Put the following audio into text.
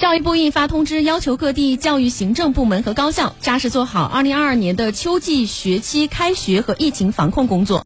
教育部印发通知，要求各地教育行政部门和高校扎实做好2022年的秋季学期开学和疫情防控工作。